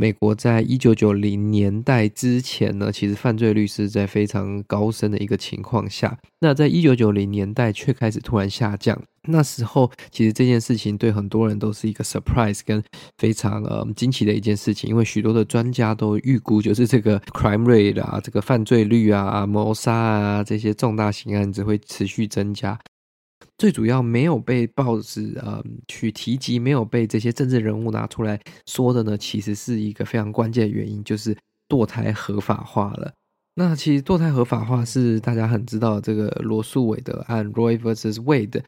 美国在一九九零年代之前呢，其实犯罪率是在非常高升的一个情况下，那在一九九零年代却开始突然下降。那时候，其实这件事情对很多人都是一个 surprise 跟非常呃惊奇的一件事情，因为许多的专家都预估，就是这个 crime rate 啊，这个犯罪率啊、谋杀啊这些重大刑案只会持续增加。最主要没有被报纸呃去提及，没有被这些政治人物拿出来说的呢，其实是一个非常关键的原因，就是堕胎合法化了。那其实堕胎合法化是大家很知道这个罗素韦德案 （Roe vs. Wade）